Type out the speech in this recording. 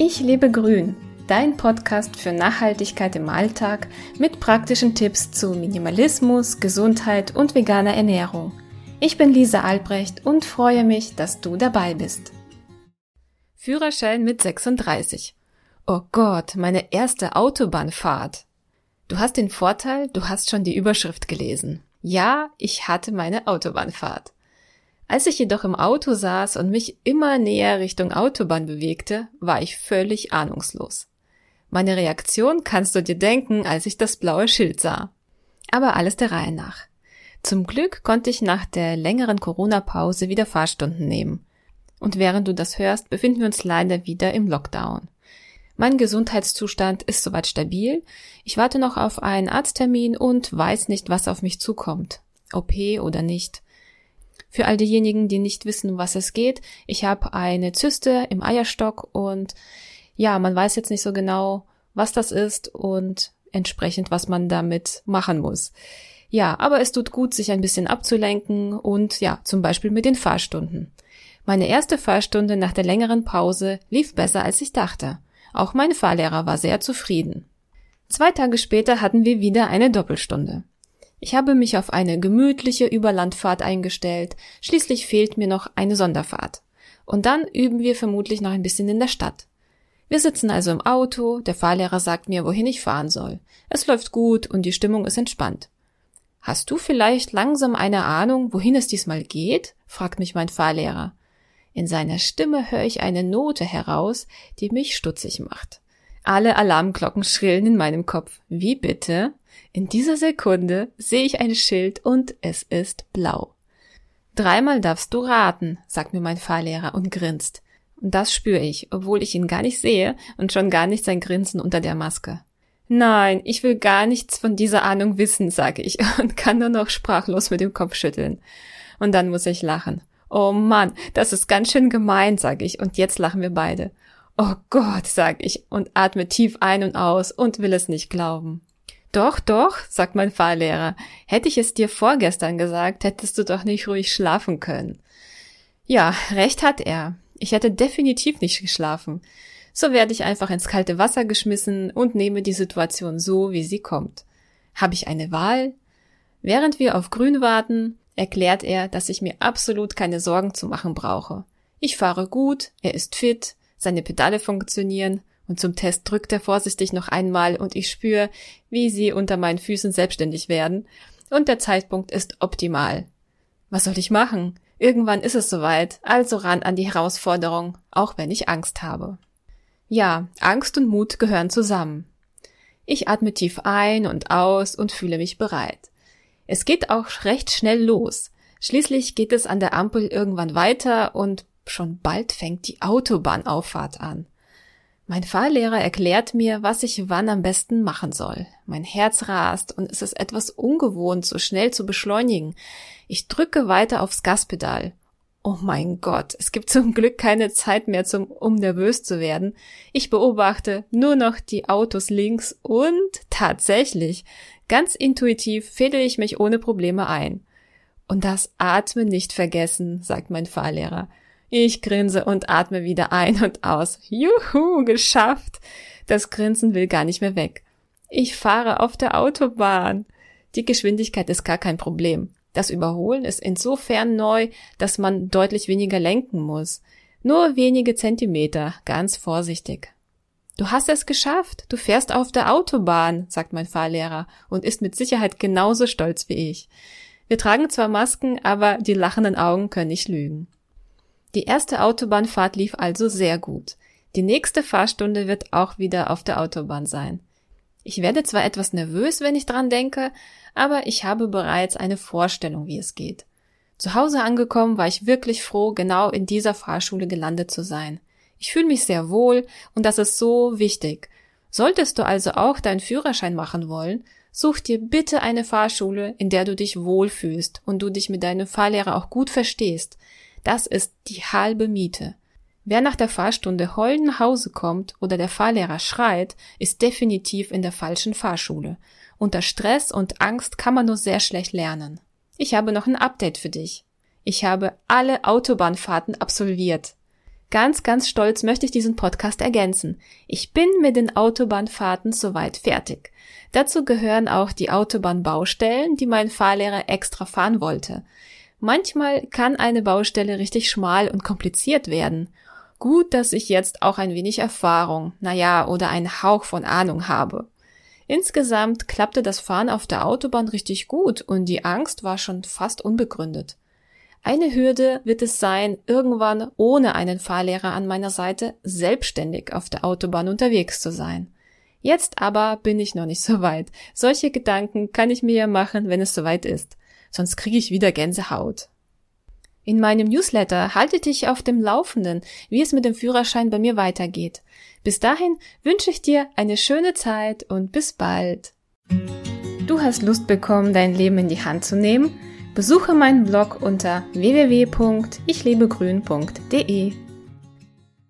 Ich lebe grün, dein Podcast für Nachhaltigkeit im Alltag mit praktischen Tipps zu Minimalismus, Gesundheit und veganer Ernährung. Ich bin Lisa Albrecht und freue mich, dass du dabei bist. Führerschein mit 36. Oh Gott, meine erste Autobahnfahrt. Du hast den Vorteil, du hast schon die Überschrift gelesen. Ja, ich hatte meine Autobahnfahrt. Als ich jedoch im Auto saß und mich immer näher Richtung Autobahn bewegte, war ich völlig ahnungslos. Meine Reaktion kannst du dir denken, als ich das blaue Schild sah. Aber alles der Reihe nach. Zum Glück konnte ich nach der längeren Corona-Pause wieder Fahrstunden nehmen. Und während du das hörst, befinden wir uns leider wieder im Lockdown. Mein Gesundheitszustand ist soweit stabil. Ich warte noch auf einen Arzttermin und weiß nicht, was auf mich zukommt. OP oder nicht. Für all diejenigen, die nicht wissen, was es geht, ich habe eine Zyste im Eierstock und ja, man weiß jetzt nicht so genau, was das ist und entsprechend, was man damit machen muss. Ja, aber es tut gut, sich ein bisschen abzulenken und ja, zum Beispiel mit den Fahrstunden. Meine erste Fahrstunde nach der längeren Pause lief besser, als ich dachte. Auch mein Fahrlehrer war sehr zufrieden. Zwei Tage später hatten wir wieder eine Doppelstunde. Ich habe mich auf eine gemütliche Überlandfahrt eingestellt, schließlich fehlt mir noch eine Sonderfahrt. Und dann üben wir vermutlich noch ein bisschen in der Stadt. Wir sitzen also im Auto, der Fahrlehrer sagt mir, wohin ich fahren soll. Es läuft gut und die Stimmung ist entspannt. Hast du vielleicht langsam eine Ahnung, wohin es diesmal geht? fragt mich mein Fahrlehrer. In seiner Stimme höre ich eine Note heraus, die mich stutzig macht. Alle Alarmglocken schrillen in meinem Kopf. Wie bitte? In dieser Sekunde sehe ich ein Schild und es ist blau. Dreimal darfst du raten, sagt mir mein Fahrlehrer und grinst. Und das spüre ich, obwohl ich ihn gar nicht sehe und schon gar nicht sein Grinsen unter der Maske. Nein, ich will gar nichts von dieser Ahnung wissen, sage ich und kann nur noch sprachlos mit dem Kopf schütteln. Und dann muss ich lachen. Oh Mann, das ist ganz schön gemein, sage ich, und jetzt lachen wir beide. Oh Gott, sag ich und atme tief ein und aus und will es nicht glauben. Doch, doch, sagt mein Fahrlehrer. Hätte ich es dir vorgestern gesagt, hättest du doch nicht ruhig schlafen können. Ja, recht hat er. Ich hätte definitiv nicht geschlafen. So werde ich einfach ins kalte Wasser geschmissen und nehme die Situation so, wie sie kommt. Habe ich eine Wahl? Während wir auf Grün warten, erklärt er, dass ich mir absolut keine Sorgen zu machen brauche. Ich fahre gut, er ist fit, seine Pedale funktionieren und zum Test drückt er vorsichtig noch einmal und ich spüre, wie sie unter meinen Füßen selbstständig werden. Und der Zeitpunkt ist optimal. Was soll ich machen? Irgendwann ist es soweit, also ran an die Herausforderung, auch wenn ich Angst habe. Ja, Angst und Mut gehören zusammen. Ich atme tief ein und aus und fühle mich bereit. Es geht auch recht schnell los. Schließlich geht es an der Ampel irgendwann weiter und schon bald fängt die Autobahnauffahrt an. Mein Fahrlehrer erklärt mir, was ich wann am besten machen soll. Mein Herz rast und es ist etwas ungewohnt, so schnell zu beschleunigen. Ich drücke weiter aufs Gaspedal. Oh mein Gott, es gibt zum Glück keine Zeit mehr, zum, um nervös zu werden. Ich beobachte nur noch die Autos links und tatsächlich, ganz intuitiv fädel ich mich ohne Probleme ein. Und das Atmen nicht vergessen, sagt mein Fahrlehrer. Ich grinse und atme wieder ein und aus. Juhu, geschafft. Das Grinsen will gar nicht mehr weg. Ich fahre auf der Autobahn. Die Geschwindigkeit ist gar kein Problem. Das Überholen ist insofern neu, dass man deutlich weniger lenken muss. Nur wenige Zentimeter, ganz vorsichtig. Du hast es geschafft. Du fährst auf der Autobahn, sagt mein Fahrlehrer und ist mit Sicherheit genauso stolz wie ich. Wir tragen zwar Masken, aber die lachenden Augen können nicht lügen. Die erste Autobahnfahrt lief also sehr gut. Die nächste Fahrstunde wird auch wieder auf der Autobahn sein. Ich werde zwar etwas nervös, wenn ich dran denke, aber ich habe bereits eine Vorstellung, wie es geht. Zu Hause angekommen war ich wirklich froh, genau in dieser Fahrschule gelandet zu sein. Ich fühle mich sehr wohl und das ist so wichtig. Solltest du also auch deinen Führerschein machen wollen, such dir bitte eine Fahrschule, in der du dich wohlfühlst und du dich mit deinem Fahrlehrer auch gut verstehst. Das ist die halbe Miete. Wer nach der Fahrstunde heulend nach Hause kommt oder der Fahrlehrer schreit, ist definitiv in der falschen Fahrschule. Unter Stress und Angst kann man nur sehr schlecht lernen. Ich habe noch ein Update für dich. Ich habe alle Autobahnfahrten absolviert. Ganz, ganz stolz möchte ich diesen Podcast ergänzen. Ich bin mit den Autobahnfahrten soweit fertig. Dazu gehören auch die Autobahnbaustellen, die mein Fahrlehrer extra fahren wollte. Manchmal kann eine Baustelle richtig schmal und kompliziert werden. Gut, dass ich jetzt auch ein wenig Erfahrung, naja, oder einen Hauch von Ahnung habe. Insgesamt klappte das Fahren auf der Autobahn richtig gut und die Angst war schon fast unbegründet. Eine Hürde wird es sein, irgendwann ohne einen Fahrlehrer an meiner Seite selbstständig auf der Autobahn unterwegs zu sein. Jetzt aber bin ich noch nicht so weit. Solche Gedanken kann ich mir ja machen, wenn es soweit ist. Sonst kriege ich wieder Gänsehaut. In meinem Newsletter halte dich auf dem Laufenden, wie es mit dem Führerschein bei mir weitergeht. Bis dahin wünsche ich dir eine schöne Zeit und bis bald. Du hast Lust bekommen, dein Leben in die Hand zu nehmen? Besuche meinen Blog unter www.ichlebegrün.de.